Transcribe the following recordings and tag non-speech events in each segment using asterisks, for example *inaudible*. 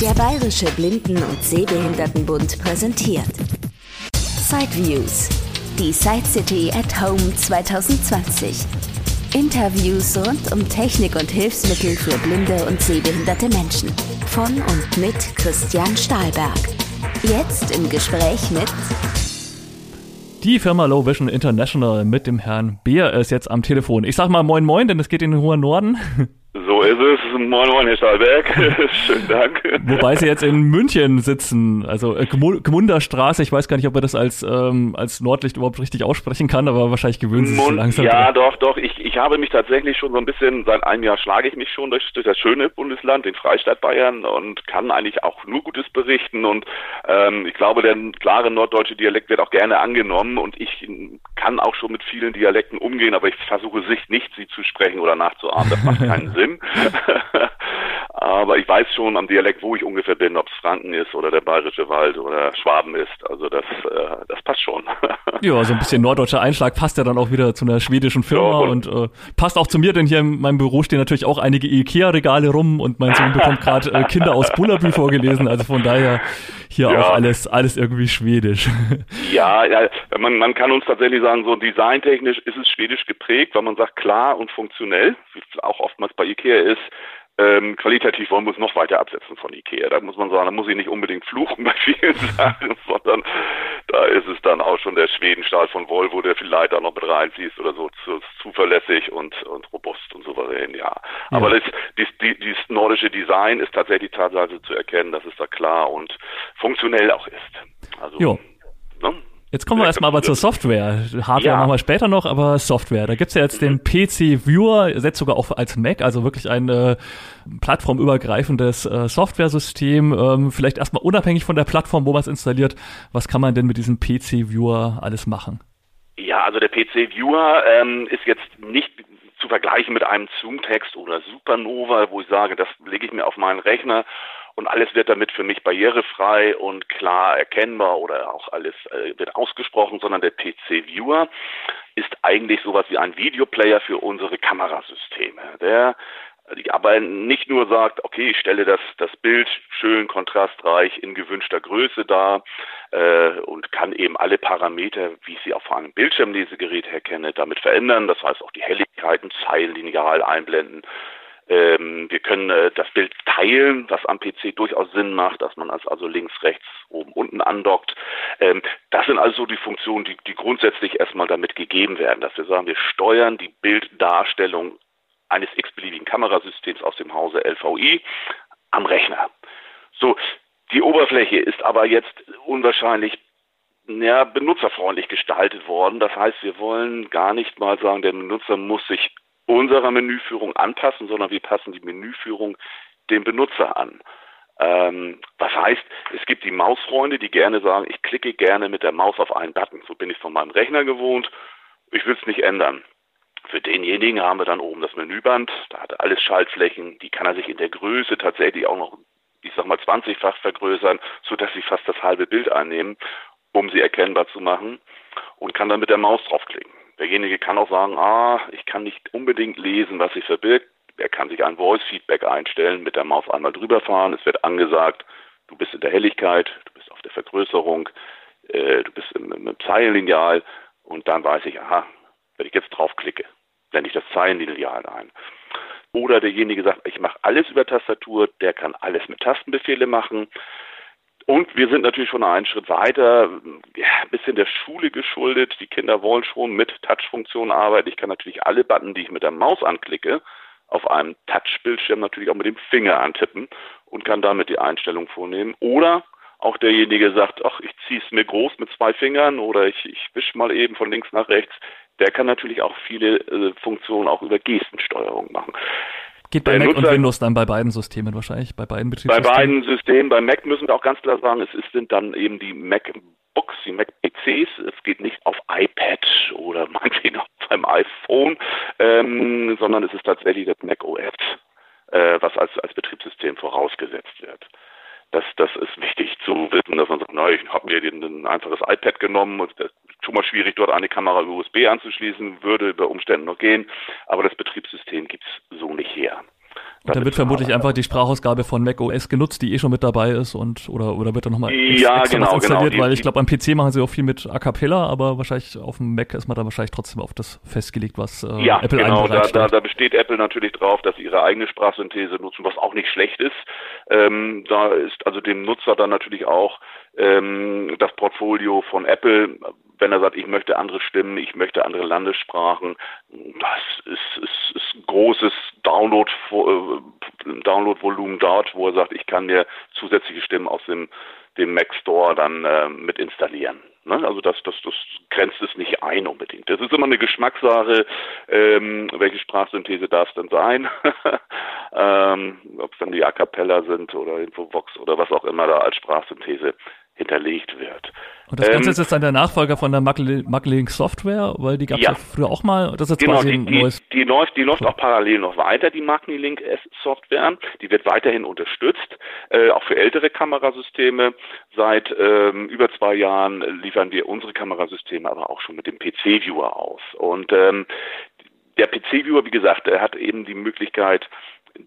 Der Bayerische Blinden- und Sehbehindertenbund präsentiert Sideviews. Die Side City at Home 2020. Interviews rund um Technik und Hilfsmittel für blinde und sehbehinderte Menschen. Von und mit Christian Stahlberg. Jetzt im Gespräch mit die Firma Low Vision International mit dem Herrn Beer ist jetzt am Telefon. Ich sag mal Moin Moin, denn es geht in den hohen Norden. Ist es. Moin Moin, Herr Stahlberg. *laughs* Schönen Dank. Wobei Sie jetzt in München sitzen, also äh, Gmunderstraße. Ich weiß gar nicht, ob er das als, ähm, als Nordlicht überhaupt richtig aussprechen kann, aber wahrscheinlich gewöhnen Sie sich so langsam. Ja, dran. doch, doch. Ich, ich habe mich tatsächlich schon so ein bisschen, seit einem Jahr schlage ich mich schon durch, durch das schöne Bundesland, den Freistaat Bayern und kann eigentlich auch nur Gutes berichten und ähm, ich glaube, der klare norddeutsche Dialekt wird auch gerne angenommen und ich kann auch schon mit vielen Dialekten umgehen, aber ich versuche sich nicht, sie zu sprechen oder nachzuahmen. Das macht keinen *laughs* Sinn. *laughs* Aber ich weiß schon am Dialekt, wo ich ungefähr bin, ob es Franken ist oder der Bayerische Wald oder Schwaben ist. Also das, äh, das passt schon. ja, so ein bisschen norddeutscher Einschlag passt ja dann auch wieder zu einer schwedischen Firma ja, und, und äh, passt auch zu mir, denn hier in meinem Büro stehen natürlich auch einige Ikea-Regale rum und mein Sohn bekommt gerade äh, Kinder aus Bullabü vorgelesen. Also von daher hier ja. auch alles, alles irgendwie schwedisch. *laughs* Ja, ja man, man kann uns tatsächlich sagen, so designtechnisch ist es schwedisch geprägt, weil man sagt klar und funktionell, wie es auch oftmals bei Ikea ist. Ähm, qualitativ wollen wir uns noch weiter absetzen von Ikea. Da muss man sagen, da muss ich nicht unbedingt fluchen bei vielen *laughs* Sachen, sondern da ist es dann auch schon der Schwedenstahl von Volvo, der vielleicht da noch mit reinfließt oder so, zu, zuverlässig und, und robust und souverän, ja. ja. Aber das, dies, die, dieses nordische Design ist tatsächlich teilweise zu erkennen, dass es da klar und funktionell auch ist. Also. Ne? Jetzt kommen wir erstmal aber zur Software. Hardware ja. machen wir später noch, aber Software. Da gibt's ja jetzt den PC Viewer, setzt sogar auch als Mac, also wirklich ein äh, plattformübergreifendes äh, Software-System. Ähm, vielleicht erstmal unabhängig von der Plattform, wo man es installiert. Was kann man denn mit diesem PC Viewer alles machen? Ja, also der PC Viewer ähm, ist jetzt nicht zu vergleichen mit einem Zoom-Text oder Supernova, wo ich sage, das lege ich mir auf meinen Rechner und alles wird damit für mich barrierefrei und klar erkennbar oder auch alles äh, wird ausgesprochen, sondern der PC-Viewer ist eigentlich sowas wie ein Videoplayer für unsere Kamerasysteme. Der aber nicht nur sagt, okay, ich stelle das, das Bild schön kontrastreich in gewünschter Größe dar äh, und kann eben alle Parameter, wie ich sie auf einem Bildschirmlesegerät herkenne, damit verändern. Das heißt auch die Helligkeiten zeilenlineal einblenden, ähm, wir können äh, das Bild teilen, was am PC durchaus Sinn macht, dass man es also links, rechts, oben, unten andockt. Ähm, das sind also die Funktionen, die, die grundsätzlich erstmal damit gegeben werden, dass wir sagen, wir steuern die Bilddarstellung eines x-beliebigen Kamerasystems aus dem Hause LVI am Rechner. So, die Oberfläche ist aber jetzt unwahrscheinlich ja, benutzerfreundlich gestaltet worden. Das heißt, wir wollen gar nicht mal sagen, der Benutzer muss sich unserer Menüführung anpassen, sondern wir passen die Menüführung dem Benutzer an. Ähm, was heißt, es gibt die Mausfreunde, die gerne sagen, ich klicke gerne mit der Maus auf einen Button. So bin ich von meinem Rechner gewohnt. Ich will es nicht ändern. Für denjenigen haben wir dann oben das Menüband. Da hat er alles Schaltflächen. Die kann er sich in der Größe tatsächlich auch noch, ich sag mal, 20-fach vergrößern, sodass sie fast das halbe Bild einnehmen, um sie erkennbar zu machen und kann dann mit der Maus draufklicken. Derjenige kann auch sagen, ah, ich kann nicht unbedingt lesen, was sich verbirgt. Er kann sich ein Voice-Feedback einstellen, mit der Maus einmal drüber fahren. Es wird angesagt, du bist in der Helligkeit, du bist auf der Vergrößerung, äh, du bist im, im Zeilenlineal und dann weiß ich, aha, wenn ich jetzt draufklicke, blende ich das Zeilenlineal ein. Oder derjenige sagt, ich mache alles über Tastatur, der kann alles mit Tastenbefehle machen. Und wir sind natürlich schon einen Schritt weiter, ja, ein bisschen der Schule geschuldet. Die Kinder wollen schon mit Touch-Funktionen arbeiten. Ich kann natürlich alle Button, die ich mit der Maus anklicke, auf einem Touch-Bildschirm natürlich auch mit dem Finger antippen und kann damit die Einstellung vornehmen. Oder auch derjenige sagt, ach, ich ziehe es mir groß mit zwei Fingern oder ich, ich wische mal eben von links nach rechts. Der kann natürlich auch viele äh, Funktionen auch über Gestensteuerung machen. Geht bei Mac Nutzer, und Windows dann bei beiden Systemen wahrscheinlich, bei beiden Betriebssystemen? Bei beiden Systemen. Bei Mac müssen wir auch ganz klar sagen, es sind dann eben die MacBooks, die Mac-PCs. Es geht nicht auf iPad oder *laughs* meinetwegen auf einem iPhone, ähm, sondern es ist tatsächlich das Mac OS, äh, was als, als Betriebssystem vorausgesetzt wird. Das, das ist wichtig zu wissen, dass man sagt, na, ich habe mir ein einfaches iPad genommen und das ist schon mal schwierig, dort eine Kamera USB anzuschließen, würde bei Umständen noch gehen, aber das Betriebssystem gibt es so nicht her. Und dann wird vermutlich einfach die Sprachausgabe von Mac OS genutzt, die eh schon mit dabei ist und oder oder wird dann nochmal ja, extra genau, was installiert, genau, weil ich glaube am PC machen sie auch viel mit A cappella, aber wahrscheinlich auf dem Mac ist man da wahrscheinlich trotzdem auf das festgelegt, was äh, ja, Apple genau, da, da, da besteht Apple natürlich drauf, dass sie ihre eigene Sprachsynthese nutzen, was auch nicht schlecht ist. Ähm, da ist also dem Nutzer dann natürlich auch ähm, das Portfolio von Apple, wenn er sagt, ich möchte andere Stimmen, ich möchte andere Landessprachen, das ist, ist, ist ein großes Download, Download-Volumen dort, wo er sagt, ich kann mir zusätzliche Stimmen aus dem, dem Mac Store dann äh, mit installieren. Ne? Also das, das, das grenzt es nicht ein unbedingt. Das ist immer eine Geschmackssache, ähm, welche Sprachsynthese darf es denn sein? *laughs* ähm, Ob es dann die A Cappella sind oder Infovox oder was auch immer da als Sprachsynthese hinterlegt wird. Und das Ganze ähm, ist jetzt dann der Nachfolger von der Maclink Software, weil die gab es ja. ja. früher auch mal. Das ist genau, quasi ein die, neues. Die, die läuft, die läuft auch parallel noch weiter, die Maclink Software. Die wird weiterhin unterstützt, äh, auch für ältere Kamerasysteme. Seit ähm, über zwei Jahren liefern wir unsere Kamerasysteme aber auch schon mit dem PC-Viewer aus. Und ähm, der PC-Viewer, wie gesagt, er hat eben die Möglichkeit,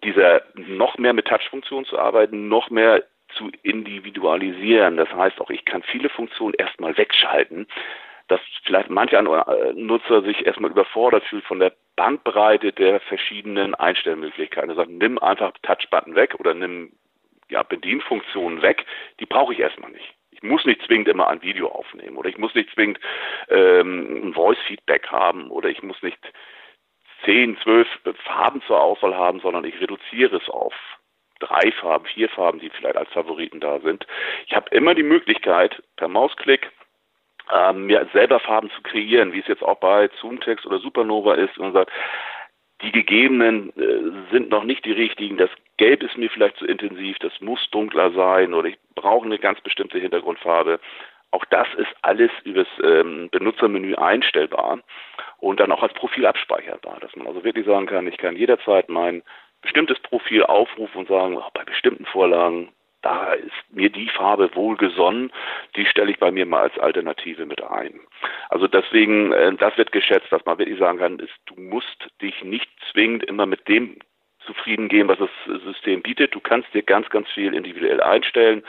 dieser noch mehr mit Touch-Funktion zu arbeiten, noch mehr zu individualisieren. Das heißt auch, ich kann viele Funktionen erstmal wegschalten, dass vielleicht manche äh, Nutzer sich erstmal überfordert fühlt von der Bandbreite der verschiedenen Einstellmöglichkeiten. Er sagt, nimm einfach Touchbutton weg oder nimm ja, Bedienfunktionen weg, die brauche ich erstmal nicht. Ich muss nicht zwingend immer ein Video aufnehmen oder ich muss nicht zwingend ähm, ein Voice-Feedback haben oder ich muss nicht zehn, zwölf Farben zur Auswahl haben, sondern ich reduziere es auf drei Farben, vier Farben, die vielleicht als Favoriten da sind. Ich habe immer die Möglichkeit, per Mausklick ähm, mir selber Farben zu kreieren, wie es jetzt auch bei Zoomtext oder Supernova ist und man sagt, die gegebenen äh, sind noch nicht die richtigen. Das Gelb ist mir vielleicht zu intensiv, das muss dunkler sein oder ich brauche eine ganz bestimmte Hintergrundfarbe. Auch das ist alles übers ähm, Benutzermenü einstellbar und dann auch als Profil abspeicherbar, dass man also wirklich sagen kann, ich kann jederzeit mein bestimmtes Profil aufrufen und sagen, oh, bei bestimmten Vorlagen, da ist mir die Farbe wohlgesonnen, die stelle ich bei mir mal als Alternative mit ein. Also deswegen, äh, das wird geschätzt, dass man wirklich sagen kann, ist, du musst dich nicht zwingend immer mit dem zufrieden gehen, was das System bietet. Du kannst dir ganz, ganz viel individuell einstellen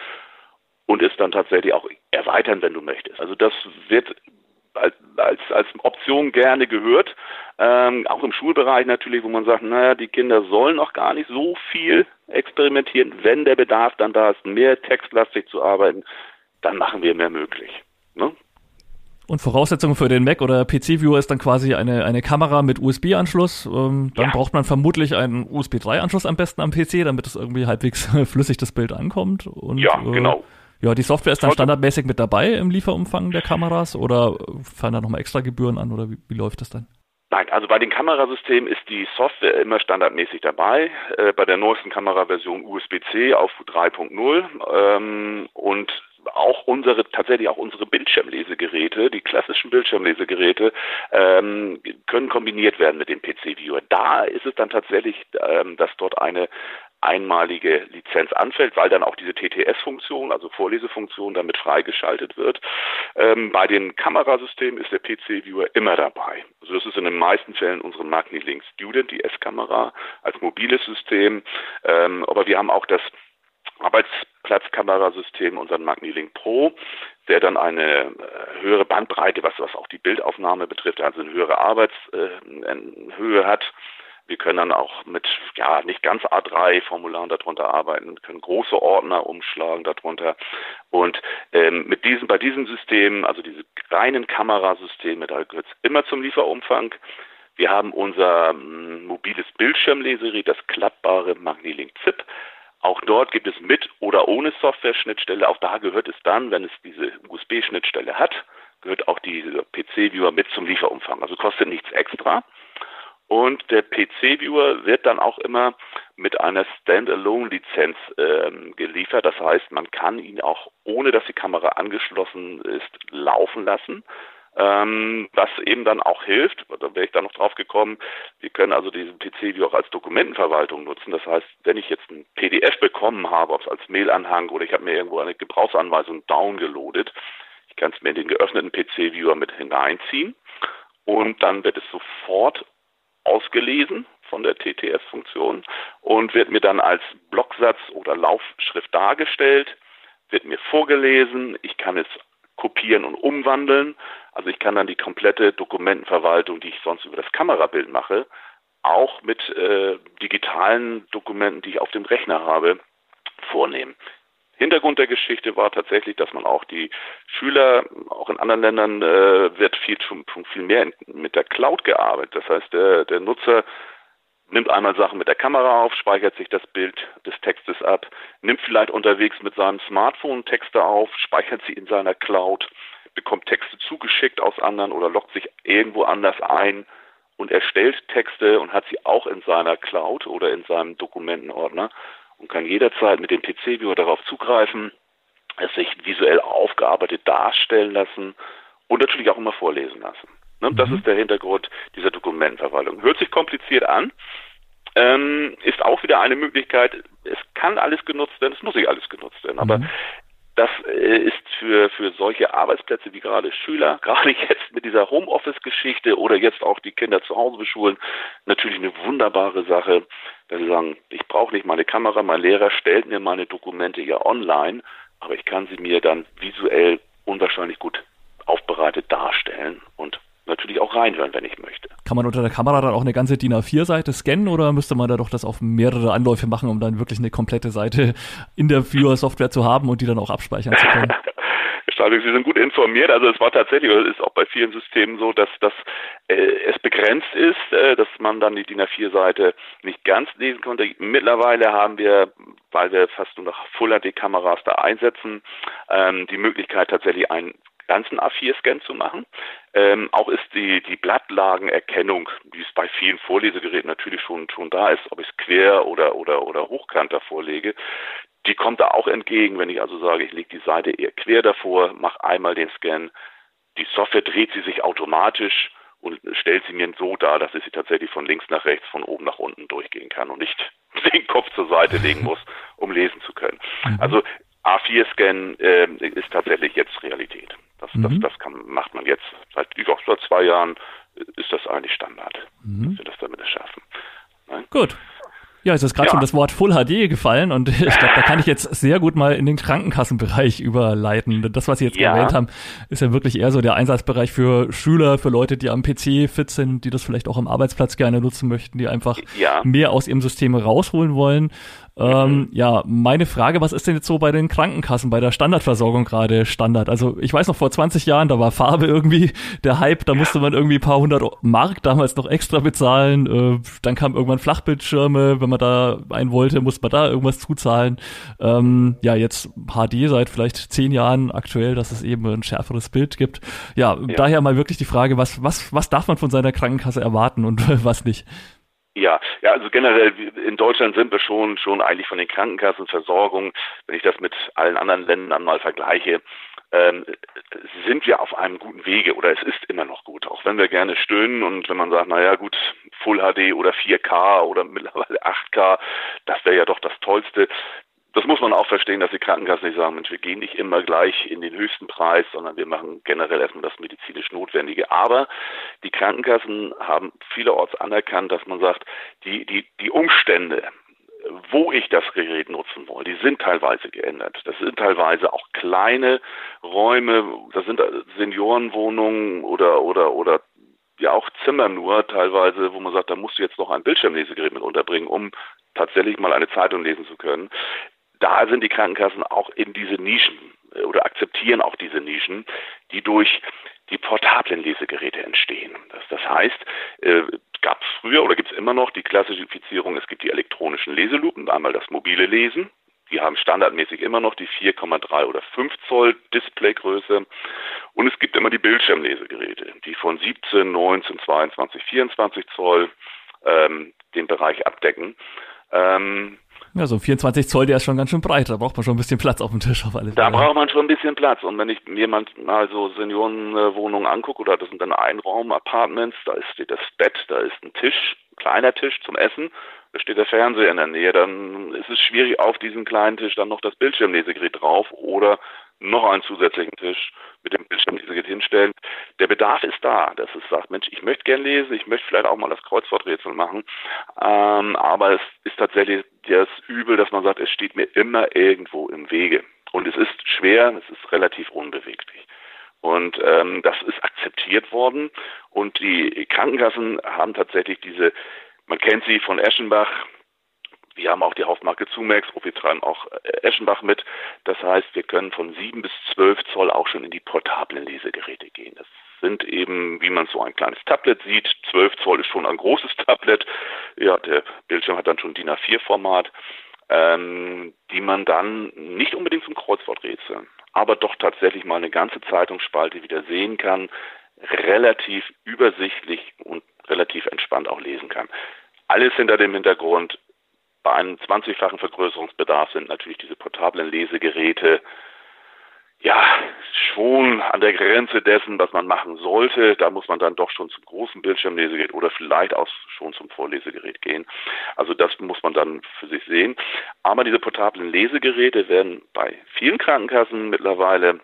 und es dann tatsächlich auch erweitern, wenn du möchtest. Also das wird als, als, als Option gerne gehört. Ähm, auch im Schulbereich natürlich, wo man sagt, naja, die Kinder sollen noch gar nicht so viel experimentieren. Wenn der Bedarf dann da ist, mehr textlastig zu arbeiten, dann machen wir mehr möglich. Ne? Und Voraussetzung für den Mac oder PC-Viewer ist dann quasi eine, eine Kamera mit USB-Anschluss. Ähm, dann ja. braucht man vermutlich einen USB 3-Anschluss am besten am PC, damit es irgendwie halbwegs *laughs* flüssig das Bild ankommt. Und, ja, äh, genau. Ja, die Software ist dann standardmäßig mit dabei im Lieferumfang der Kameras oder fallen da nochmal extra Gebühren an oder wie, wie läuft das dann? Nein, also bei den Kamerasystemen ist die Software immer standardmäßig dabei. Äh, bei der neuesten Kameraversion USB-C auf 3.0 ähm, und auch unsere tatsächlich auch unsere Bildschirmlesegeräte, die klassischen Bildschirmlesegeräte, ähm, können kombiniert werden mit dem PC-Viewer. Da ist es dann tatsächlich, ähm, dass dort eine einmalige Lizenz anfällt, weil dann auch diese TTS-Funktion, also Vorlesefunktion, damit freigeschaltet wird. Ähm, bei den Kamerasystemen ist der PC-Viewer immer dabei. Also das ist in den meisten Fällen unsere Magnilink Student, die S-Kamera, als mobiles System. Ähm, aber wir haben auch das Arbeitsplatzkamerasystem, unseren Magnilink Pro, der dann eine äh, höhere Bandbreite, was, was auch die Bildaufnahme betrifft, also eine höhere Arbeitshöhe hat wir können dann auch mit, ja, nicht ganz A3-Formularen darunter arbeiten, können große Ordner umschlagen darunter. Und ähm, mit diesem, bei diesem System, also diese reinen Kamerasysteme, da gehört es immer zum Lieferumfang. Wir haben unser ähm, mobiles Bildschirmlesegerät, das klappbare Magnilink ZIP. Auch dort gibt es mit oder ohne Software-Schnittstelle. Auch da gehört es dann, wenn es diese USB-Schnittstelle hat, gehört auch dieser PC-Viewer mit zum Lieferumfang. Also kostet nichts extra. Und der PC-Viewer wird dann auch immer mit einer Standalone-Lizenz ähm, geliefert. Das heißt, man kann ihn auch, ohne dass die Kamera angeschlossen ist, laufen lassen. Ähm, was eben dann auch hilft, da wäre ich dann noch drauf gekommen, wir können also diesen PC-Viewer auch als Dokumentenverwaltung nutzen. Das heißt, wenn ich jetzt ein PDF bekommen habe, ob es als Mailanhang oder ich habe mir irgendwo eine Gebrauchsanweisung downgeloadet, ich kann es mir in den geöffneten PC-Viewer mit hineinziehen und dann wird es sofort ausgelesen von der TTS-Funktion und wird mir dann als Blocksatz oder Laufschrift dargestellt, wird mir vorgelesen, ich kann es kopieren und umwandeln. Also ich kann dann die komplette Dokumentenverwaltung, die ich sonst über das Kamerabild mache, auch mit äh, digitalen Dokumenten, die ich auf dem Rechner habe, vornehmen. Hintergrund der Geschichte war tatsächlich, dass man auch die Schüler, auch in anderen Ländern äh, wird viel, schon, viel mehr mit der Cloud gearbeitet. Das heißt, der, der Nutzer nimmt einmal Sachen mit der Kamera auf, speichert sich das Bild des Textes ab, nimmt vielleicht unterwegs mit seinem Smartphone Texte auf, speichert sie in seiner Cloud, bekommt Texte zugeschickt aus anderen oder loggt sich irgendwo anders ein und erstellt Texte und hat sie auch in seiner Cloud oder in seinem Dokumentenordner und kann jederzeit mit dem PC-Viewer darauf zugreifen, es sich visuell aufgearbeitet darstellen lassen und natürlich auch immer vorlesen lassen. Ne? Mhm. Das ist der Hintergrund dieser Dokumentenverwaltung. Hört sich kompliziert an, ähm, ist auch wieder eine Möglichkeit. Es kann alles genutzt werden, es muss nicht alles genutzt werden, aber mhm. Das äh, ist für, für solche Arbeitsplätze wie gerade Schüler, *laughs* gerade jetzt mit dieser Homeoffice-Geschichte oder jetzt auch die Kinder zu Hause beschulen, natürlich eine wunderbare Sache, dass sie sagen, ich brauche nicht meine Kamera, mein Lehrer stellt mir meine Dokumente ja online, aber ich kann sie mir dann visuell unwahrscheinlich gut aufbereitet darstellen und natürlich auch reinhören, wenn ich möchte. Kann man unter der Kamera dann auch eine ganze DIN A4-Seite scannen oder müsste man da doch das auf mehrere Anläufe machen, um dann wirklich eine komplette Seite in der Viewer-Software zu haben und die dann auch abspeichern zu können? *laughs* Sie sind gut informiert. Also es war tatsächlich, oder ist auch bei vielen Systemen so, dass, dass äh, es begrenzt ist, äh, dass man dann die DIN A4-Seite nicht ganz lesen konnte. Mittlerweile haben wir, weil wir fast nur noch Full HD-Kameras da einsetzen, ähm, die Möglichkeit tatsächlich einen ganzen A4-Scan zu machen. Ähm, auch ist die, die Blattlagenerkennung, wie es bei vielen Vorlesegeräten natürlich schon, schon da ist, ob ich es quer oder, oder, oder hochkant davor lege, die kommt da auch entgegen, wenn ich also sage, ich lege die Seite eher quer davor, mache einmal den Scan, die Software dreht sie sich automatisch und stellt sie mir so dar, dass ich sie tatsächlich von links nach rechts, von oben nach unten durchgehen kann und nicht *laughs* den Kopf zur Seite legen muss, um lesen zu können. Mhm. Also A4-Scan äh, ist tatsächlich jetzt Realität. Das, mhm. das, das kann, macht man jetzt seit über zwei Jahren, ist das eigentlich Standard, mhm. dass wir das damit erschaffen. Nein? Gut. Ja, es ist gerade ja. schon das Wort Full HD gefallen und *laughs* ich glaube, da kann ich jetzt sehr gut mal in den Krankenkassenbereich *laughs* überleiten. Das, was Sie jetzt ja. erwähnt haben, ist ja wirklich eher so der Einsatzbereich für Schüler, für Leute, die am PC fit sind, die das vielleicht auch am Arbeitsplatz gerne nutzen möchten, die einfach ja. mehr aus ihrem System rausholen wollen. Ähm, ja, meine Frage, was ist denn jetzt so bei den Krankenkassen, bei der Standardversorgung gerade Standard? Also ich weiß noch, vor 20 Jahren, da war Farbe irgendwie der Hype, da musste man irgendwie ein paar hundert Mark damals noch extra bezahlen. Äh, dann kam irgendwann Flachbildschirme, wenn man da einen wollte, musste man da irgendwas zuzahlen. Ähm, ja, jetzt HD seit vielleicht zehn Jahren aktuell, dass es eben ein schärferes Bild gibt. Ja, ja. daher mal wirklich die Frage, was, was, was darf man von seiner Krankenkasse erwarten und *laughs* was nicht? Ja, ja, also generell in Deutschland sind wir schon schon eigentlich von den Krankenkassenversorgungen, wenn ich das mit allen anderen Ländern mal vergleiche, ähm, sind wir auf einem guten Wege oder es ist immer noch gut, auch wenn wir gerne stöhnen und wenn man sagt, naja gut, Full HD oder 4K oder *laughs* mittlerweile 8K, das wäre ja doch das Tollste das muss man auch verstehen, dass die Krankenkassen nicht sagen, Mensch, wir gehen nicht immer gleich in den höchsten Preis, sondern wir machen generell erstmal das medizinisch Notwendige. Aber die Krankenkassen haben vielerorts anerkannt, dass man sagt, die, die, die Umstände, wo ich das Gerät nutzen will, die sind teilweise geändert. Das sind teilweise auch kleine Räume, das sind Seniorenwohnungen oder, oder, oder ja auch Zimmer nur teilweise, wo man sagt, da musst du jetzt noch ein Bildschirmlesegerät mit unterbringen, um tatsächlich mal eine Zeitung lesen zu können da sind die Krankenkassen auch in diese Nischen äh, oder akzeptieren auch diese Nischen, die durch die portablen Lesegeräte entstehen. Das, das heißt, äh, gab es früher oder gibt es immer noch die Klassifizierung, es gibt die elektronischen Leselupen, einmal das mobile Lesen, die haben standardmäßig immer noch die 4,3 oder 5 Zoll Displaygröße. Und es gibt immer die Bildschirmlesegeräte, die von 17, 19, 22, 24 Zoll ähm, den Bereich abdecken. Ähm, ja, so 24 Zoll, der ist schon ganz schön breit. Da braucht man schon ein bisschen Platz auf dem Tisch auf alles. Da braucht man schon ein bisschen Platz. Und wenn ich mir mal so Seniorenwohnungen angucke, oder das sind dann Einraum-Apartments, da steht das Bett, da ist ein Tisch, ein kleiner Tisch zum Essen, da steht der Fernseher in der Nähe, dann ist es schwierig, auf diesem kleinen Tisch dann noch das Bildschirmlesegerät drauf oder noch einen zusätzlichen Tisch mit dem Bildschirmlesegerät hinstellen. Der Bedarf ist da, dass es sagt, Mensch, ich möchte gern lesen, ich möchte vielleicht auch mal das Kreuzworträtsel machen, ähm, aber es ist tatsächlich das Übel, dass man sagt, es steht mir immer irgendwo im Wege. Und es ist schwer, es ist relativ unbeweglich. Und ähm, das ist akzeptiert worden. Und die Krankenkassen haben tatsächlich diese, man kennt sie von Eschenbach, wir haben auch die Hauptmarke Zumex, wir treiben auch äh, Eschenbach mit. Das heißt, wir können von 7 bis 12 Zoll auch schon in die portablen Lesegeräte gehen. Das sind eben, wie man so ein kleines Tablet sieht. 12 Zoll ist schon ein großes Tablet. Ja, der Bildschirm hat dann schon DIN A4-Format, ähm, die man dann nicht unbedingt zum Kreuzworträtsel, aber doch tatsächlich mal eine ganze Zeitungsspalte wieder sehen kann, relativ übersichtlich und relativ entspannt auch lesen kann. Alles hinter dem Hintergrund, bei einem 20-fachen Vergrößerungsbedarf sind natürlich diese portablen Lesegeräte ja schon an der Grenze dessen, was man machen sollte. Da muss man dann doch schon zum großen Bildschirmlesegerät oder vielleicht auch schon zum Vorlesegerät gehen. Also das muss man dann für sich sehen. Aber diese portablen Lesegeräte werden bei vielen Krankenkassen mittlerweile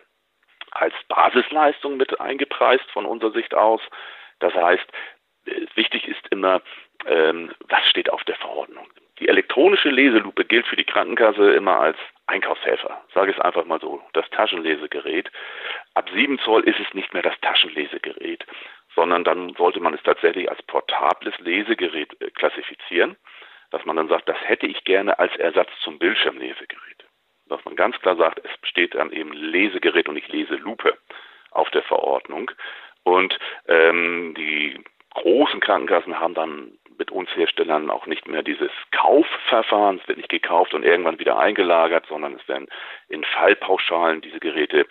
als Basisleistung mit eingepreist von unserer Sicht aus. Das heißt, wichtig ist immer, ähm, was steht auf der Verordnung. Die elektronische Leselupe gilt für die Krankenkasse immer als Einkaufshelfer. Sage ich es einfach mal so. Das Taschenlesegerät. Ab 7 Zoll ist es nicht mehr das Taschenlesegerät, sondern dann sollte man es tatsächlich als portables Lesegerät äh, klassifizieren, dass man dann sagt, das hätte ich gerne als Ersatz zum Bildschirmlesegerät. Dass man ganz klar sagt, es besteht dann eben Lesegerät und nicht Leselupe auf der Verordnung. Und ähm, die großen Krankenkassen haben dann mit uns Herstellern auch nicht mehr dieses Kaufverfahren. Es wird nicht gekauft und irgendwann wieder eingelagert, sondern es werden in Fallpauschalen diese Geräte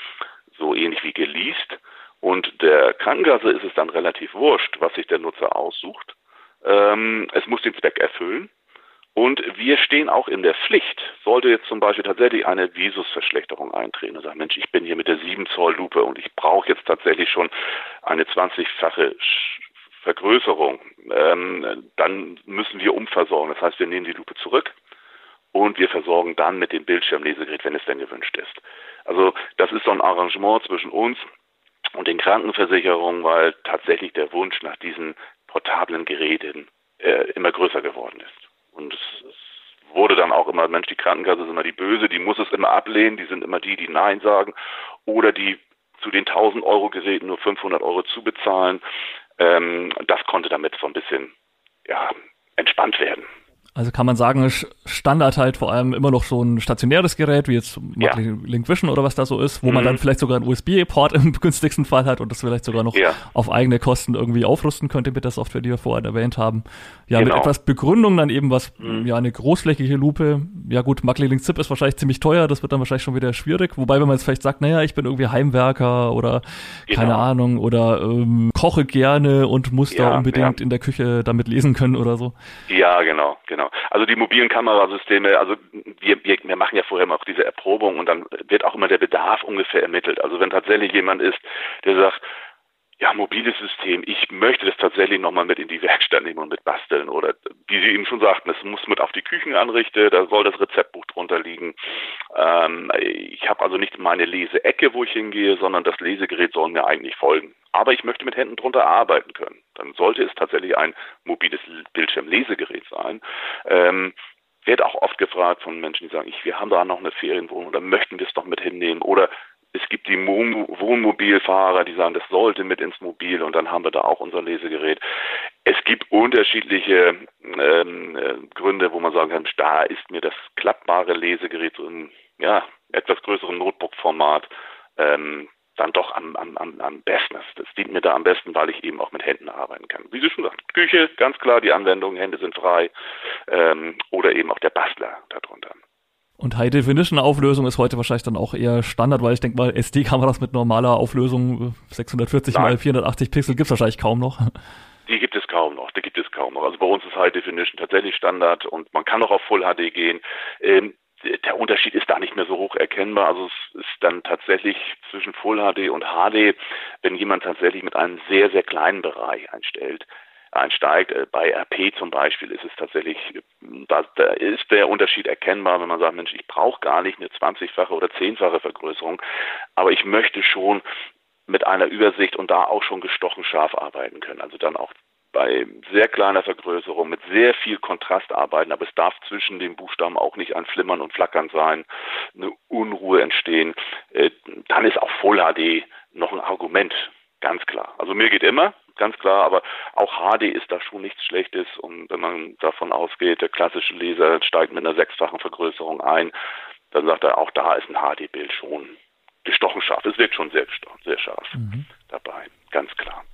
so ähnlich wie geleast. Und der Krankenkasse ist es dann relativ wurscht, was sich der Nutzer aussucht. Ähm, es muss den Zweck erfüllen. Und wir stehen auch in der Pflicht, sollte jetzt zum Beispiel tatsächlich eine Visusverschlechterung eintreten und sagen, Mensch, ich bin hier mit der 7 Zoll Lupe und ich brauche jetzt tatsächlich schon eine 20-fache Vergrößerung, ähm, dann müssen wir umversorgen. Das heißt, wir nehmen die Lupe zurück und wir versorgen dann mit dem Bildschirmlesegerät, wenn es denn gewünscht ist. Also das ist so ein Arrangement zwischen uns und den Krankenversicherungen, weil tatsächlich der Wunsch nach diesen portablen Geräten äh, immer größer geworden ist. Und es, es wurde dann auch immer, Mensch, die Krankenkasse ist immer die Böse, die muss es immer ablehnen, die sind immer die, die Nein sagen oder die zu den 1000 Euro Geräten nur 500 Euro zubezahlen. Ähm, das konnte damit so ein bisschen ja, entspannt werden. Also kann man sagen, Standard halt vor allem immer noch so ein stationäres Gerät, wie jetzt ja. Link Vision oder was da so ist, wo mhm. man dann vielleicht sogar einen USB-Port *laughs* im günstigsten Fall hat und das vielleicht sogar noch ja. auf eigene Kosten irgendwie aufrüsten könnte mit der Software, die wir vorhin erwähnt haben. Ja, genau. mit etwas Begründung dann eben was, mhm. ja, eine großflächige Lupe. Ja gut, Link Zip ist wahrscheinlich ziemlich teuer, das wird dann wahrscheinlich schon wieder schwierig. Wobei, wenn man jetzt vielleicht sagt, naja, ich bin irgendwie Heimwerker oder genau. keine Ahnung oder ähm, koche gerne und muss ja, da unbedingt in der Küche damit lesen können oder so. Ja, genau, genau. Genau. Also die mobilen Kamerasysteme, also wir, wir, wir machen ja vorher auch diese Erprobung und dann wird auch immer der Bedarf ungefähr ermittelt. Also wenn tatsächlich jemand ist, der sagt, ja, mobiles System, ich möchte das tatsächlich nochmal mit in die Werkstatt nehmen und mit basteln. Oder wie Sie eben schon sagten, es muss mit auf die Küchenanrichte, da soll das Rezeptbuch drunter liegen. Ähm, ich habe also nicht meine Leseecke, wo ich hingehe, sondern das Lesegerät soll mir eigentlich folgen. Aber ich möchte mit Händen drunter arbeiten können. Dann sollte es tatsächlich ein mobiles Bildschirmlesegerät sein. Ähm, wird auch oft gefragt von Menschen, die sagen, ich, wir haben da noch eine Ferienwohnung, da möchten wir es doch mit hinnehmen. Oder es gibt die Wohnmobilfahrer, die sagen, das sollte mit ins Mobil und dann haben wir da auch unser Lesegerät. Es gibt unterschiedliche ähm, äh, Gründe, wo man sagen kann, da ist mir das klappbare Lesegerät so im ja, etwas größeren Notebook-Format ähm, dann doch am, am, am besten. Das, das dient mir da am besten, weil ich eben auch mit Händen arbeiten kann. Wie Sie schon sagten, Küche, ganz klar, die Anwendung, Hände sind frei ähm, oder eben auch der Bastler darunter. Und High Definition Auflösung ist heute wahrscheinlich dann auch eher Standard, weil ich denke mal, SD-Kameras mit normaler Auflösung 640 Nein. mal 480 Pixel gibt es wahrscheinlich kaum noch. Die gibt es kaum noch, die gibt es kaum noch. Also bei uns ist High Definition tatsächlich Standard und man kann auch auf Full HD gehen. Ähm, der Unterschied ist da nicht mehr so hoch erkennbar. Also es ist dann tatsächlich zwischen Full HD und HD, wenn jemand tatsächlich mit einem sehr, sehr kleinen Bereich einstellt, einsteigt. Äh, bei RP zum Beispiel ist es tatsächlich, da, ist der Unterschied erkennbar, wenn man sagt, Mensch, ich brauche gar nicht eine 20-fache oder 10-fache Vergrößerung, aber ich möchte schon mit einer Übersicht und da auch schon gestochen scharf arbeiten können. Also dann auch bei sehr kleiner Vergrößerung mit sehr viel Kontrast arbeiten, aber es darf zwischen den Buchstaben auch nicht ein Flimmern und Flackern sein, eine Unruhe entstehen. Äh, dann ist auch Full HD noch ein Argument, ganz klar. Also mir geht immer, ganz klar, aber auch HD ist da schon nichts Schlechtes und wenn man davon ausgeht, der klassische Leser steigt mit einer sechsfachen Vergrößerung ein, dann sagt er, auch da ist ein HD-Bild schon gestochen scharf. Es wirkt schon sehr, sehr scharf mhm. dabei, ganz klar.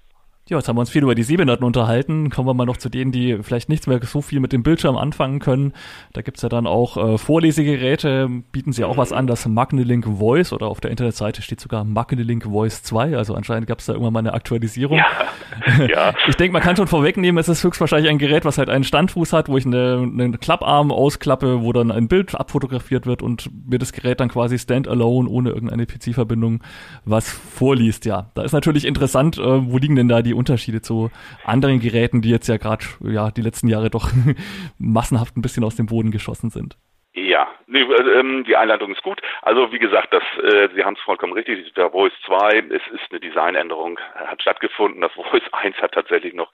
Ja, jetzt haben wir uns viel über die Sehbehinderten unterhalten. Kommen wir mal noch zu denen, die vielleicht nichts mehr so viel mit dem Bildschirm anfangen können. Da gibt's ja dann auch äh, Vorlesegeräte, bieten sie auch was an, das Magnelink Voice oder auf der Internetseite steht sogar Magnelink Voice 2. Also anscheinend gab's da irgendwann mal eine Aktualisierung. Ja. *laughs* ja. Ich denke, man kann schon vorwegnehmen, es ist höchstwahrscheinlich ein Gerät, was halt einen Standfuß hat, wo ich eine, einen Klapparm ausklappe, wo dann ein Bild abfotografiert wird und mir das Gerät dann quasi standalone ohne irgendeine PC-Verbindung was vorliest. Ja, da ist natürlich interessant, äh, wo liegen denn da die die Unterschiede zu anderen Geräten, die jetzt ja gerade ja die letzten Jahre doch *laughs* massenhaft ein bisschen aus dem Boden geschossen sind. Ja, nee, äh, ähm, die Einladung ist gut. Also wie gesagt, das, äh, Sie haben es vollkommen richtig, der Voice 2, es ist eine Designänderung, hat stattgefunden. Das Voice *laughs* 1 hat tatsächlich noch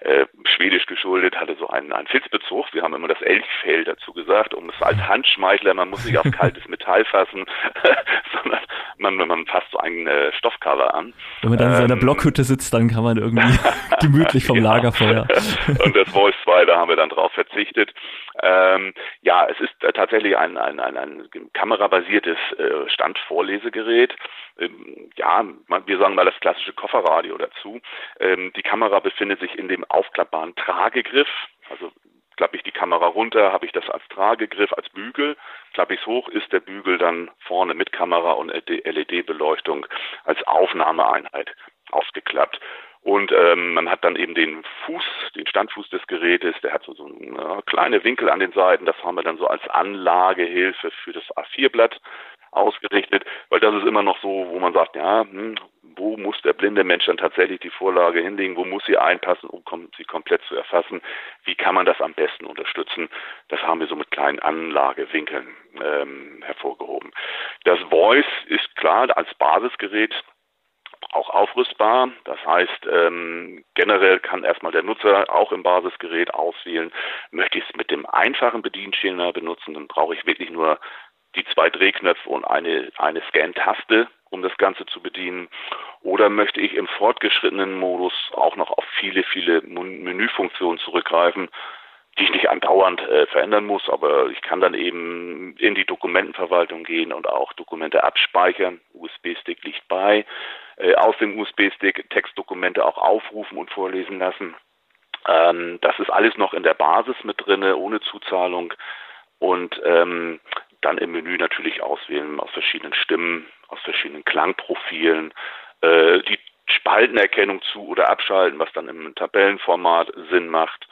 äh, schwedisch geschuldet, hatte so einen, einen Filzbezug. Wir haben immer das Elchfell dazu gesagt, um es als Handschmeichler, man muss nicht auf *laughs* kaltes Metall fassen, *laughs* sondern man, man fasst so ein äh, Stoffcover an. Wenn man dann in seiner ähm, Blockhütte sitzt, dann kann man irgendwie gemütlich vom ja. Lagerfeuer. Und das Voice 2, da haben wir dann drauf verzichtet. Ähm, ja, es ist äh, tatsächlich ein, ein, ein, ein kamerabasiertes äh, Standvorlesegerät. Ähm, ja, wir sagen mal das klassische Kofferradio dazu. Ähm, die Kamera befindet sich in dem aufklappbaren Tragegriff. Also klappe ich die Kamera runter, habe ich das als Tragegriff, als Bügel. Klappe ich es hoch, ist der Bügel dann vorne mit Kamera und LED-Beleuchtung als Aufnahmeeinheit ausgeklappt. Und ähm, man hat dann eben den Fuß, den Standfuß des Gerätes, der hat so, so eine kleine Winkel an den Seiten, das haben wir dann so als Anlagehilfe für das A4-Blatt ausgerichtet, weil das ist immer noch so, wo man sagt, ja, hm, wo muss der blinde Mensch dann tatsächlich die Vorlage hinlegen, wo muss sie einpassen, um sie komplett zu erfassen, wie kann man das am besten unterstützen, das haben wir so mit kleinen Anlagewinkeln ähm, hervorgehoben. Das Voice ist klar als Basisgerät auch aufrüstbar. Das heißt, ähm, generell kann erstmal der Nutzer auch im Basisgerät auswählen, möchte ich es mit dem einfachen Bedienschema benutzen, dann brauche ich wirklich nur die zwei Drehknöpfe und eine, eine Scan-Taste, um das Ganze zu bedienen. Oder möchte ich im fortgeschrittenen Modus auch noch auf viele, viele Menüfunktionen zurückgreifen, die ich nicht andauernd äh, verändern muss, aber ich kann dann eben in die Dokumentenverwaltung gehen und auch Dokumente abspeichern. USB-Stick liegt bei. Äh, aus dem USB-Stick Textdokumente auch aufrufen und vorlesen lassen. Ähm, das ist alles noch in der Basis mit drinne, ohne Zuzahlung. Und ähm, dann im Menü natürlich auswählen aus verschiedenen Stimmen, aus verschiedenen Klangprofilen, äh, die Spaltenerkennung zu oder abschalten, was dann im Tabellenformat Sinn macht.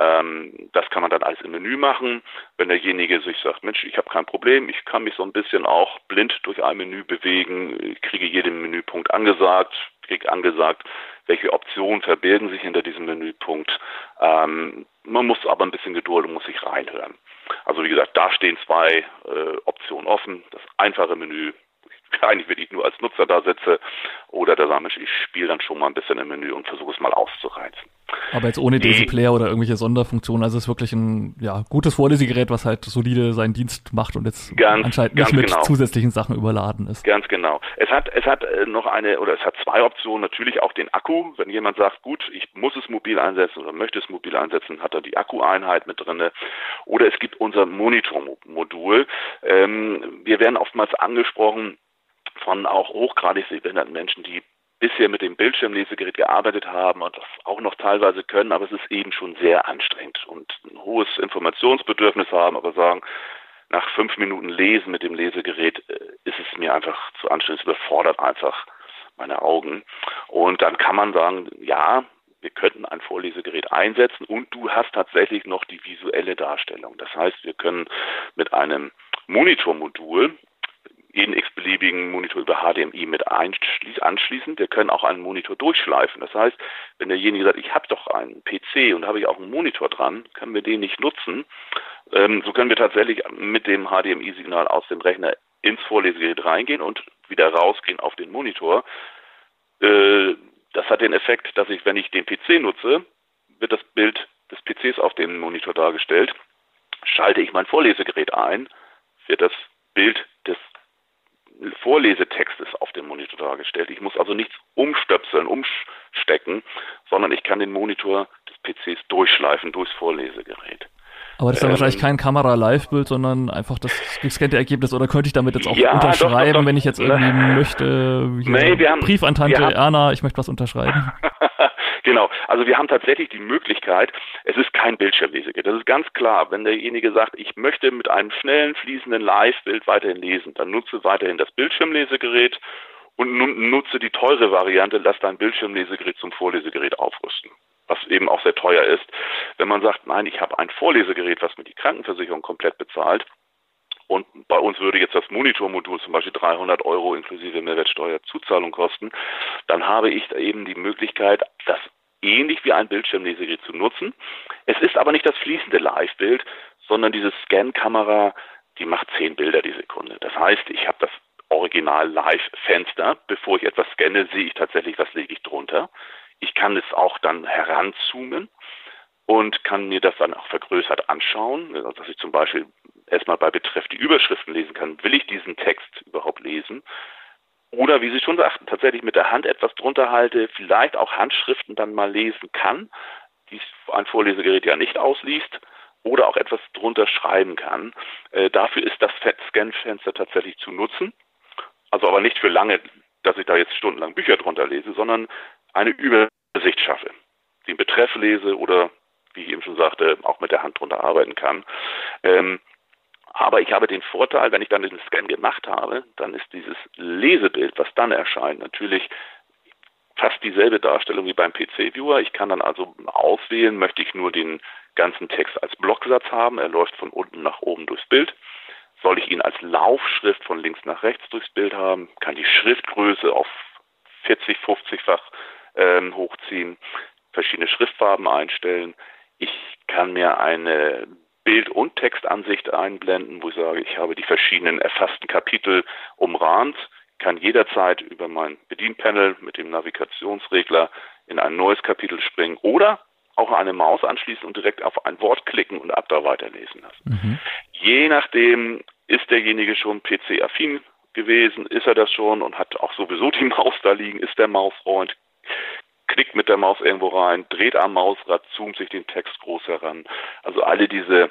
Ähm, das kann man dann alles im Menü machen. Wenn derjenige sich sagt, Mensch, ich habe kein Problem, ich kann mich so ein bisschen auch blind durch ein Menü bewegen, kriege jeden Menüpunkt angesagt, kriege angesagt, welche Optionen verbergen sich hinter diesem Menüpunkt. Ähm, man muss aber ein bisschen Geduld und muss sich reinhören. Also wie gesagt, da stehen zwei äh, Optionen offen. Das einfache Menü eigentlich wirklich nur als Nutzer da sitze oder da sage ich, ich spiele dann schon mal ein bisschen im Menü und versuche es mal auszureizen. Aber jetzt ohne Daisy Player oder irgendwelche Sonderfunktionen, also es ist wirklich ein ja, gutes Vorlesegerät, was halt solide seinen Dienst macht und jetzt ganz, anscheinend nicht mit genau. zusätzlichen Sachen überladen ist. Ganz genau. Es hat, es hat äh, noch eine oder es hat zwei Optionen, natürlich auch den Akku. Wenn jemand sagt, gut, ich muss es mobil einsetzen oder möchte es mobil einsetzen, hat er die Akkueinheit mit drinne. Oder es gibt unser Monitormodul. Ähm, wir werden oftmals angesprochen, von auch hochgradig sehbehinderten Menschen, die bisher mit dem Bildschirmlesegerät gearbeitet haben und das auch noch teilweise können, aber es ist eben schon sehr anstrengend und ein hohes Informationsbedürfnis haben, aber sagen, nach fünf Minuten Lesen mit dem Lesegerät äh, ist es mir einfach zu anstrengend, es überfordert einfach meine Augen. Und dann kann man sagen, ja, wir könnten ein Vorlesegerät einsetzen und du hast tatsächlich noch die visuelle Darstellung. Das heißt, wir können mit einem Monitormodul jeden x beliebigen Monitor über HDMI mit anschließen. Wir können auch einen Monitor durchschleifen. Das heißt, wenn derjenige sagt, ich habe doch einen PC und habe ich auch einen Monitor dran, können wir den nicht nutzen. Ähm, so können wir tatsächlich mit dem HDMI-Signal aus dem Rechner ins Vorlesegerät reingehen und wieder rausgehen auf den Monitor. Äh, das hat den Effekt, dass ich, wenn ich den PC nutze, wird das Bild des PCs auf dem Monitor dargestellt. Schalte ich mein Vorlesegerät ein, wird das Bild des Vorlesetextes auf dem Monitor dargestellt. Ich muss also nichts umstöpseln, umstecken, sondern ich kann den Monitor des PCs durchschleifen durchs Vorlesegerät. Aber das ist dann ähm, wahrscheinlich kein Kamera-Live-Bild, sondern einfach das gescannte Ergebnis. Oder könnte ich damit jetzt auch ja, unterschreiben, doch, doch, wenn ich jetzt irgendwie *laughs* möchte, nee, wir haben, Brief an Tante haben, Erna, ich möchte was unterschreiben? *laughs* genau. Also wir haben tatsächlich die Möglichkeit, es ist kein Bildschirmlesegerät. Das ist ganz klar. Wenn derjenige sagt, ich möchte mit einem schnellen, fließenden Live-Bild weiterhin lesen, dann nutze weiterhin das Bildschirmlesegerät und nutze die teure Variante, lass dein Bildschirmlesegerät zum Vorlesegerät aufrüsten was eben auch sehr teuer ist. Wenn man sagt, nein, ich habe ein Vorlesegerät, was mir die Krankenversicherung komplett bezahlt, und bei uns würde jetzt das Monitormodul zum Beispiel 300 Euro inklusive Mehrwertsteuerzuzahlung kosten, dann habe ich da eben die Möglichkeit, das ähnlich wie ein Bildschirmlesegerät zu nutzen. Es ist aber nicht das fließende Live-Bild, sondern diese Scan-Kamera, die macht zehn Bilder die Sekunde. Das heißt, ich habe das Original Live-Fenster. Bevor ich etwas scanne, sehe ich tatsächlich, was lege ich drunter. Ich kann es auch dann heranzoomen und kann mir das dann auch vergrößert anschauen, also dass ich zum Beispiel erstmal bei Betreff die Überschriften lesen kann. Will ich diesen Text überhaupt lesen? Oder wie Sie schon sagten, tatsächlich mit der Hand etwas drunter halte, vielleicht auch Handschriften dann mal lesen kann, die ein Vorlesegerät ja nicht ausliest, oder auch etwas drunter schreiben kann. Äh, dafür ist das Scan-Fenster tatsächlich zu nutzen. Also aber nicht für lange, dass ich da jetzt stundenlang Bücher drunter lese, sondern eine Übersicht schaffe, den Betreff lese oder, wie ich eben schon sagte, auch mit der Hand drunter arbeiten kann. Ähm, aber ich habe den Vorteil, wenn ich dann den Scan gemacht habe, dann ist dieses Lesebild, was dann erscheint, natürlich fast dieselbe Darstellung wie beim PC-Viewer. Ich kann dann also auswählen, möchte ich nur den ganzen Text als Blocksatz haben. Er läuft von unten nach oben durchs Bild. Soll ich ihn als Laufschrift von links nach rechts durchs Bild haben, kann die Schriftgröße auf 40, 50-fach ähm, hochziehen, verschiedene Schriftfarben einstellen. Ich kann mir eine Bild- und Textansicht einblenden, wo ich sage, ich habe die verschiedenen erfassten Kapitel umrahmt, kann jederzeit über mein Bedienpanel mit dem Navigationsregler in ein neues Kapitel springen oder auch eine Maus anschließen und direkt auf ein Wort klicken und ab da weiterlesen lassen. Mhm. Je nachdem ist derjenige schon PC-affin gewesen, ist er das schon und hat auch sowieso die Maus da liegen, ist der Mausfreund, klickt mit der Maus irgendwo rein, dreht am Mausrad, zoomt sich den Text groß heran. Also alle diese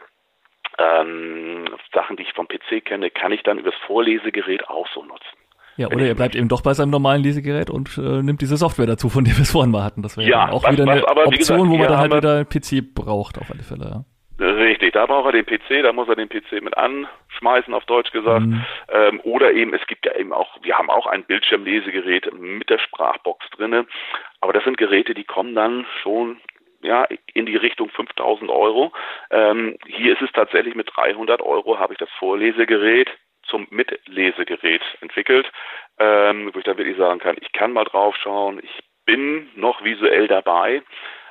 ähm, Sachen, die ich vom PC kenne, kann ich dann übers Vorlesegerät auch so nutzen. Ja, oder er bleibt eben doch bei seinem normalen Lesegerät und äh, nimmt diese Software dazu, von der wir es vorhin mal hatten. Das wäre ja, auch was, wieder eine was, Option, gesagt, wo man dann halt wieder PC braucht, auf alle Fälle. Ja. Richtig, da braucht er den PC, da muss er den PC mit anschmeißen, auf Deutsch gesagt. Mhm. Ähm, oder eben, es gibt ja eben auch, wir haben auch ein Bildschirmlesegerät mit der Sprachbox drinne. Aber das sind Geräte, die kommen dann schon ja, in die Richtung 5000 Euro. Ähm, hier ist es tatsächlich mit 300 Euro habe ich das Vorlesegerät zum Mitlesegerät entwickelt, ähm, wo ich dann wirklich sagen kann, ich kann mal drauf schauen, ich bin noch visuell dabei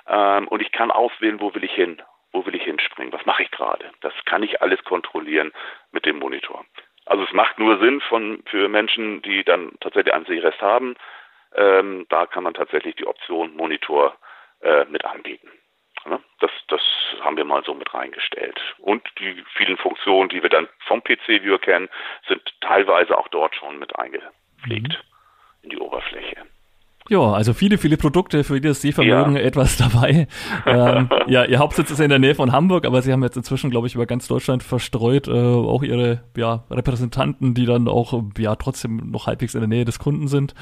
ähm, und ich kann auswählen, wo will ich hin wo will ich hinspringen, was mache ich gerade. Das kann ich alles kontrollieren mit dem Monitor. Also es macht nur Sinn von, für Menschen, die dann tatsächlich einen Sehrest haben. Ähm, da kann man tatsächlich die Option Monitor äh, mit anbieten. Ja, das, das haben wir mal so mit reingestellt. Und die vielen Funktionen, die wir dann vom PC-Viewer kennen, sind teilweise auch dort schon mit eingepflegt mhm. in die Oberfläche. Ja, also viele, viele Produkte für jedes Sehvermögen ja. etwas dabei. *laughs* ähm, ja, ihr Hauptsitz ist in der Nähe von Hamburg, aber sie haben jetzt inzwischen, glaube ich, über ganz Deutschland verstreut äh, auch ihre ja, Repräsentanten, die dann auch ja trotzdem noch halbwegs in der Nähe des Kunden sind.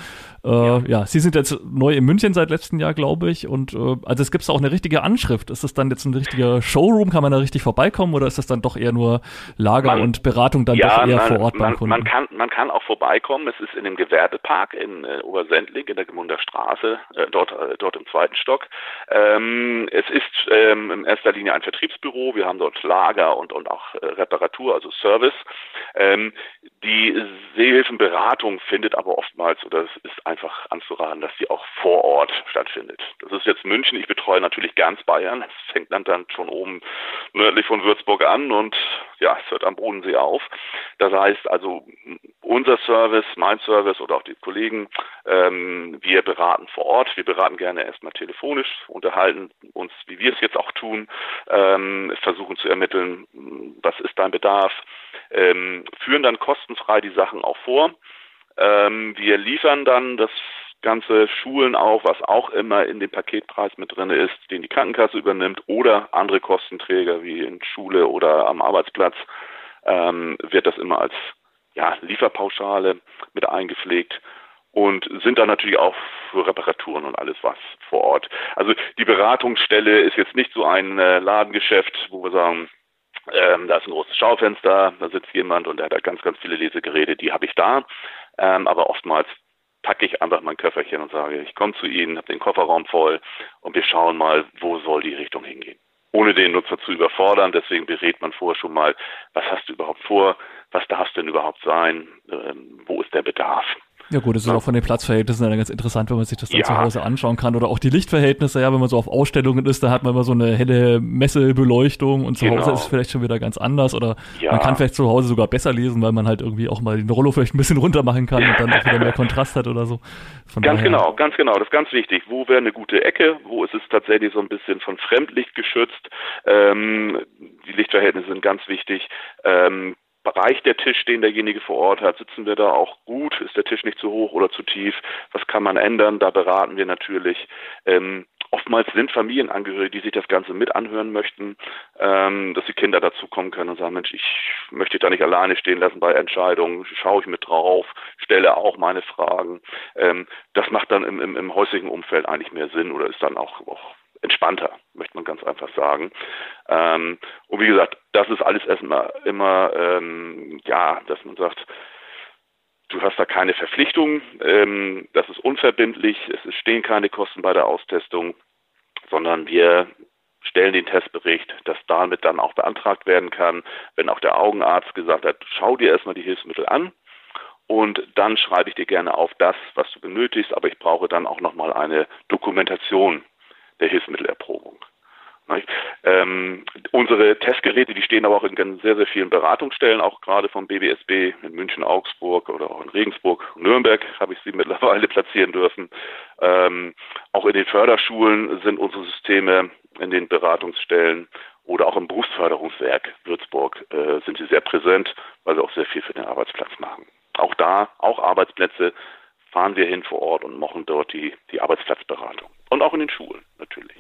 Äh, ja. ja, sie sind jetzt neu in München seit letztem Jahr, glaube ich. Und äh, also es gibt auch eine richtige Anschrift. Ist das dann jetzt ein richtiger Showroom? Kann man da richtig vorbeikommen oder ist das dann doch eher nur Lager man, und Beratung dann ja, doch eher man, vor Ort beim Kunden? Man kann, man kann auch vorbeikommen. Es ist in dem Gewerbepark in äh, Obersendling in der Gemunder der Straße, äh, dort, äh, dort im zweiten Stock. Ähm, es ist ähm, in erster Linie ein Vertriebsbüro. Wir haben dort Lager und, und auch äh, Reparatur, also Service. Ähm, die Seehilfen Beratung findet aber oftmals, oder es ist einfach anzuraten, dass sie auch vor Ort stattfindet. Das ist jetzt München. Ich betreue natürlich ganz Bayern. Es fängt dann, dann schon oben nördlich von Würzburg an und ja, es hört am Bodensee auf. Das heißt also, unser Service, mein Service oder auch die Kollegen, ähm, wir beraten vor Ort. Wir beraten gerne erstmal telefonisch, unterhalten uns, wie wir es jetzt auch tun, ähm, versuchen zu ermitteln, was ist dein Bedarf, ähm, führen dann kostenfrei die Sachen auch vor. Ähm, wir liefern dann das ganze Schulen auch, was auch immer in dem Paketpreis mit drin ist, den die Krankenkasse übernimmt oder andere Kostenträger wie in Schule oder am Arbeitsplatz, ähm, wird das immer als ja, Lieferpauschale mit eingepflegt und sind dann natürlich auch für Reparaturen und alles was vor Ort. Also die Beratungsstelle ist jetzt nicht so ein äh, Ladengeschäft, wo wir sagen, ähm, da ist ein großes Schaufenster, da sitzt jemand und der hat ganz, ganz viele Lesegeräte, die habe ich da. Ähm, aber oftmals packe ich einfach mein Köfferchen und sage, ich komme zu Ihnen, habe den Kofferraum voll und wir schauen mal, wo soll die Richtung hingehen. Ohne den Nutzer zu überfordern, deswegen berät man vorher schon mal, was hast du überhaupt vor, was darf denn überhaupt sein, ähm, wo ist der Bedarf. Ja gut, das ist ja. auch von den Platzverhältnissen dann ganz interessant, wenn man sich das dann ja. zu Hause anschauen kann. Oder auch die Lichtverhältnisse, ja, wenn man so auf Ausstellungen ist, da hat man immer so eine helle Messebeleuchtung und zu genau. Hause ist es vielleicht schon wieder ganz anders. Oder ja. man kann vielleicht zu Hause sogar besser lesen, weil man halt irgendwie auch mal den Rollo vielleicht ein bisschen runter machen kann und dann auch wieder mehr Kontrast hat oder so. Von ganz daher. genau, ganz genau, das ist ganz wichtig. Wo wäre eine gute Ecke? Wo ist es tatsächlich so ein bisschen von Fremdlicht geschützt? Ähm, die Lichtverhältnisse sind ganz wichtig. Ähm, Reicht der Tisch, den derjenige vor Ort hat? Sitzen wir da auch gut? Ist der Tisch nicht zu hoch oder zu tief? Was kann man ändern? Da beraten wir natürlich. Ähm, oftmals sind Familienangehörige, die sich das Ganze mit anhören möchten, ähm, dass die Kinder dazukommen können und sagen, Mensch, ich möchte da nicht alleine stehen lassen bei Entscheidungen, schaue ich mit drauf, stelle auch meine Fragen. Ähm, das macht dann im, im, im häuslichen Umfeld eigentlich mehr Sinn oder ist dann auch, auch entspannter, möchte man ganz einfach sagen. Ähm, und wie gesagt, das ist alles erstmal immer, ähm, ja, dass man sagt, du hast da keine Verpflichtung, ähm, das ist unverbindlich, es stehen keine Kosten bei der Austestung, sondern wir stellen den Testbericht, dass damit dann auch beantragt werden kann, wenn auch der Augenarzt gesagt hat, schau dir erstmal die Hilfsmittel an und dann schreibe ich dir gerne auf das, was du benötigst, aber ich brauche dann auch nochmal eine Dokumentation der Hilfsmittelerprobung. Ähm, unsere Testgeräte, die stehen aber auch in sehr, sehr vielen Beratungsstellen, auch gerade vom BBSB in München, Augsburg oder auch in Regensburg, Nürnberg habe ich sie *laughs* mittlerweile platzieren dürfen. Ähm, auch in den Förderschulen sind unsere Systeme in den Beratungsstellen oder auch im Berufsförderungswerk Würzburg äh, sind sie sehr präsent, weil sie auch sehr viel für den Arbeitsplatz machen. Auch da, auch Arbeitsplätze, fahren wir hin vor Ort und machen dort die, die Arbeitsplatzberatung. Und auch in den Schulen natürlich.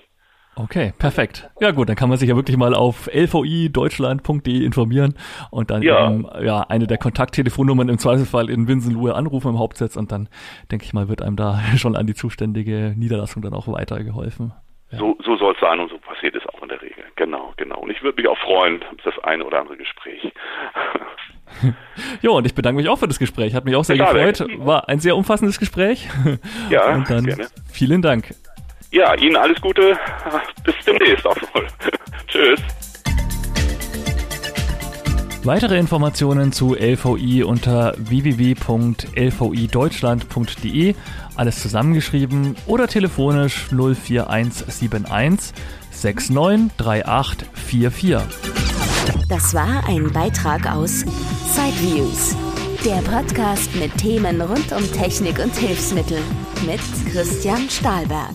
Okay, perfekt. Ja gut, dann kann man sich ja wirklich mal auf lvideutschland.de informieren und dann ja. Eben, ja eine der Kontakttelefonnummern im Zweifelsfall in Winsenlohe anrufen im Hauptsitz und dann denke ich mal, wird einem da *laughs* schon an die zuständige Niederlassung dann auch weitergeholfen. Ja. So, so soll es sein und so passiert es auch in der Regel. Genau, genau. Und ich würde mich auch freuen, das eine oder andere Gespräch. *laughs* jo, und ich bedanke mich auch für das Gespräch. Hat mich auch sehr Schade. gefreut. War ein sehr umfassendes Gespräch. Ja, *laughs* und dann gerne. vielen Dank. Ja, Ihnen alles Gute. Bis demnächst auch wohl. *laughs* Tschüss. Weitere Informationen zu LVI unter www.lvideutschland.de, alles zusammengeschrieben oder telefonisch 04171 693844. Das war ein Beitrag aus Sideviews, der Podcast mit Themen rund um Technik und Hilfsmittel mit Christian Stahlberg.